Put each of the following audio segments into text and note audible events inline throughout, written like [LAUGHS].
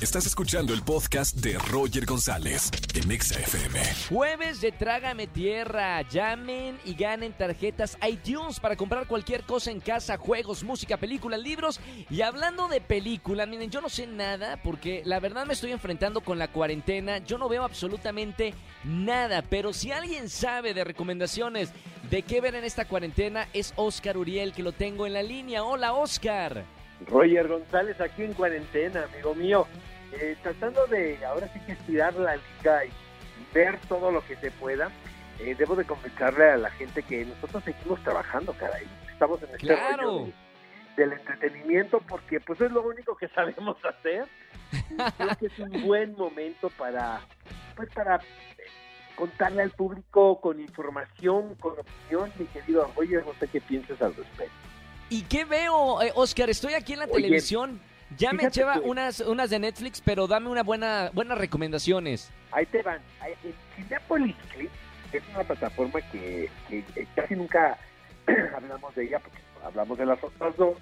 Estás escuchando el podcast de Roger González en Exa FM. Jueves de Trágame Tierra. Llamen y ganen tarjetas iTunes para comprar cualquier cosa en casa, juegos, música, películas, libros. Y hablando de películas, miren, yo no sé nada porque la verdad me estoy enfrentando con la cuarentena. Yo no veo absolutamente nada, pero si alguien sabe de recomendaciones de qué ver en esta cuarentena, es Oscar Uriel, que lo tengo en la línea. Hola, Oscar. Roger González aquí en cuarentena, amigo mío, eh, tratando de ahora sí que estirar la liga y ver todo lo que se pueda. Eh, debo de comentarle a la gente que nosotros seguimos trabajando, caray. Estamos en este Claro. rollo de- del entretenimiento porque pues es lo único que [LAUGHS] sabemos hacer. Creo que es un buen momento para pues para eh, contarle al público con información, con opinión, mi querido Roger, no sé qué piensas al respecto. ¿Y qué veo, eh, Oscar? Estoy aquí en la Oye, televisión. Ya me lleva que- unas, unas de Netflix, pero dame una buena, buenas recomendaciones. Ahí te van. Cinepolis es una plataforma que, que, eh, casi nunca [CLEARS THROAT] hablamos de ella porque hablamos de las otras dos.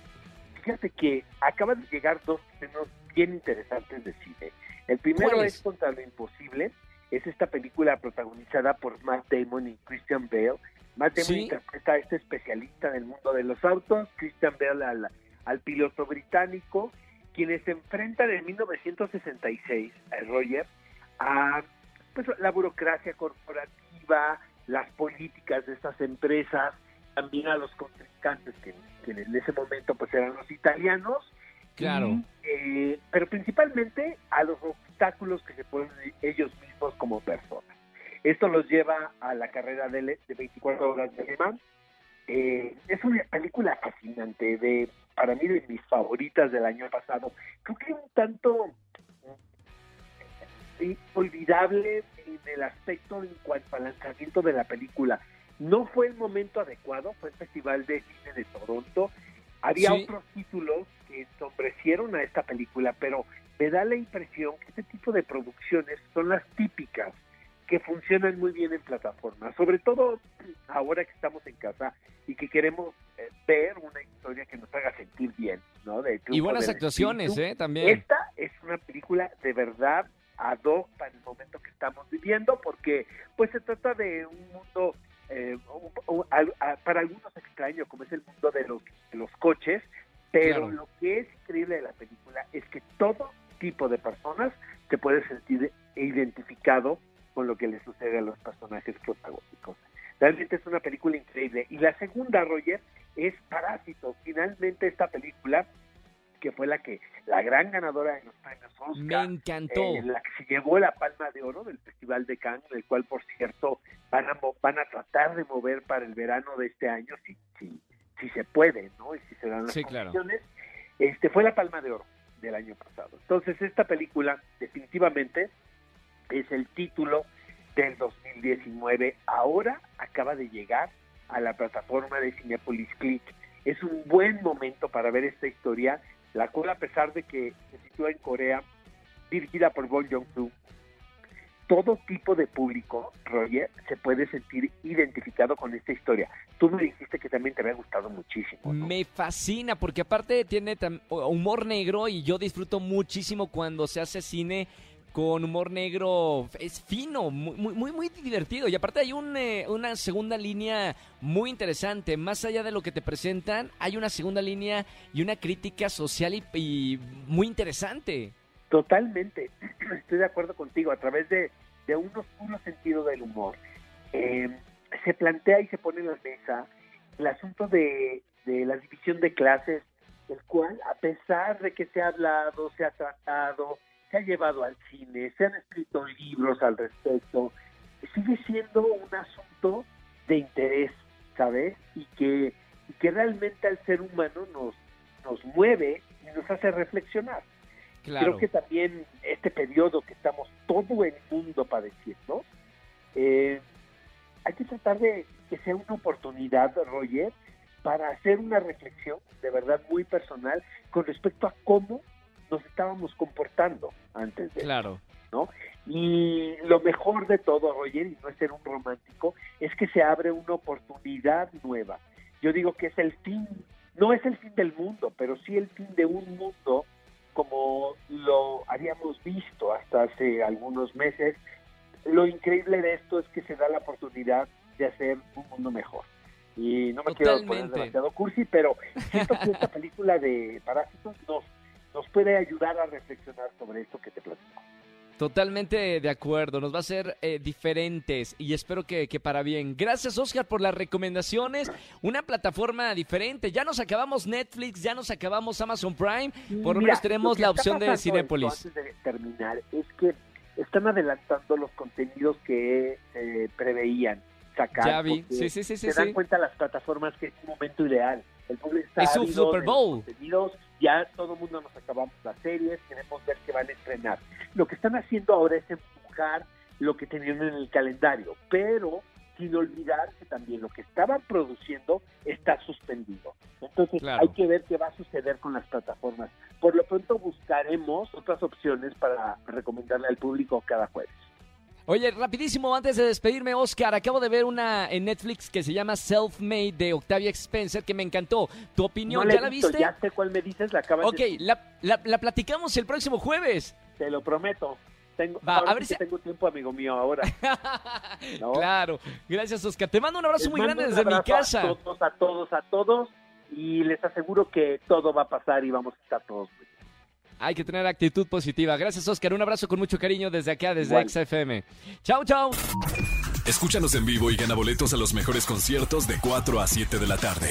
Fíjate que acaban de llegar dos estrenos bien interesantes de cine. El primero ¿Cuáles? es Contra lo Imposible. Es esta película protagonizada por Matt Damon y Christian Bale. Matt Damon Sí. interpreta a este especialista del mundo de los autos, Christian Bale al, al piloto británico, quienes se enfrentan en 1966, eh, Roger, a pues, la burocracia corporativa, las políticas de estas empresas, también a los contrincantes que, que en ese momento pues eran los italianos, Claro. y, eh, pero principalmente a los obstáculos que se ponen ellos mismos como personas. Esto los lleva a la carrera de, de 24 horas de Le Mans. Eh, es una película fascinante, de para mí de mis favoritas del año pasado. Creo que un tanto eh, olvidable en el aspecto en cuanto al lanzamiento de la película. No fue el momento adecuado, fue el Festival de Cine de Toronto. Había Sí. otros títulos que ensombrecieron a esta película, pero me da la impresión que este tipo de producciones son las típicas que funcionan muy bien en plataformas, sobre todo ahora que estamos en casa y que queremos eh, ver una historia que nos haga sentir bien, ¿no? De Y buenas actuaciones, espíritu. ¿eh? También. Esta es una película de verdad ad hoc para el momento que estamos viviendo, porque pues se trata de un mundo eh, un- un- al- a- para algunos extraño, como es el mundo de los, de los coches, pero Claro. lo que es increíble de la película es que todo tipo de personas se puede sentir identificado con lo que le sucede a los personajes protagónicos. Realmente es una película increíble. Y la segunda, Roger, es Parásito. Finalmente esta película, que fue la que la gran ganadora de los premios Oscar, Me encantó. eh, la que se llevó la Palma de Oro del Festival de Cannes, el cual, por cierto, van a, van a tratar de mover para el verano de este año, si, si, si se puede, ¿no? Y si se dan las Sí, claro. condiciones. Este, fue la Palma de Oro del año pasado. Entonces, esta película definitivamente es el título del 2019. Ahora acaba de llegar a la plataforma de Cinepolis Click. Es un buen momento para ver esta historia, la cual a pesar de que se sitúa en Corea, dirigida por Bong Joon-ho, todo tipo de público, Roger, se puede sentir identificado con esta historia. Tú me dijiste que también te había gustado muchísimo. Me fascina porque aparte tiene humor negro y yo disfruto muchísimo cuando se hace cine con humor negro. Es fino, muy, muy, muy, divertido. Y aparte hay un, eh, una segunda línea muy interesante. Más allá de lo que te presentan, hay una segunda línea y una crítica social y, y muy interesante. Totalmente, [CLEARS THROAT] estoy de acuerdo contigo, a través de, de un oscuro sentido del humor. Eh, se plantea y se pone en la mesa el asunto de, de la división de clases, el cual, a pesar de que se ha hablado, se ha tratado, se ha llevado al cine, se han escrito libros al respecto, sigue siendo un asunto de interés, ¿sabes? Y que, y que realmente al ser humano nos, nos mueve y nos hace reflexionar. Claro. Creo que también este periodo que estamos todo el mundo padeciendo, eh, hay que tratar de que sea una oportunidad, Roger, para hacer una reflexión de verdad muy personal con respecto a cómo nos estábamos comportando antes de Claro. ¿no? Y lo mejor de todo, Roger, y no es ser un romántico, es que se abre una oportunidad nueva. Yo digo que es el fin, no es el fin del mundo, pero sí el fin de un mundo como lo habíamos visto hasta hace algunos meses. Lo increíble de esto es que se da la oportunidad de hacer un mundo mejor. Y no me quiero poner demasiado cursi, pero siento que esta [LAUGHS] película de Parásitos nos, nos puede ayudar a reflexionar sobre esto que te platico. Totalmente de acuerdo, nos va a ser eh, diferentes y espero que, que, para bien. Gracias Oscar por las recomendaciones, una plataforma diferente. Ya nos acabamos Netflix, ya nos acabamos Amazon Prime, por lo menos tenemos la opción de Cinepolis. Antes de terminar, es que están adelantando los contenidos que eh, preveían sacar. Ya vi, sí, sí, sí. Se dan cuenta las plataformas que es un momento ideal. El público está es su Super Bowl. Ya todo el mundo nos acabamos las series, queremos ver qué van a estrenar. Lo que están haciendo ahora es empujar lo que tenían en el calendario, pero sin olvidar que también lo que estaban produciendo está suspendido. Entonces hay que ver qué va a suceder con las plataformas. Por lo pronto buscaremos otras opciones para recomendarle al público cada jueves. Oye, rapidísimo, antes de despedirme, Oscar, acabo de ver una en Netflix que se llama Self-Made de Octavia Spencer que me encantó. ¿Tu opinión ya la, viste? Ya sé cuál me dices, la acabas Ok, la, la, platicamos el próximo jueves. Te lo prometo. Tengo, a ver si... tengo tiempo, amigo mío, ahora. [LAUGHS] Claro. Gracias, Oscar. Te mando un abrazo muy grande desde mi casa. A todos, a todos, a todos. Y les aseguro que todo va a pasar y vamos a estar todos muy hay que tener actitud positiva. Gracias, Oscar. Un abrazo con mucho cariño desde acá, desde XFM. Chau, chau. Escúchanos en vivo y gana boletos a los mejores conciertos de 4 a 7 de la tarde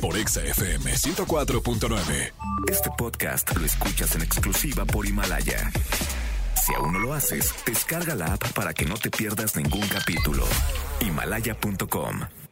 por XFM 104.9. Este podcast lo escuchas en exclusiva por Himalaya. Si aún no lo haces, descarga la app para que no te pierdas ningún capítulo. Himalaya.com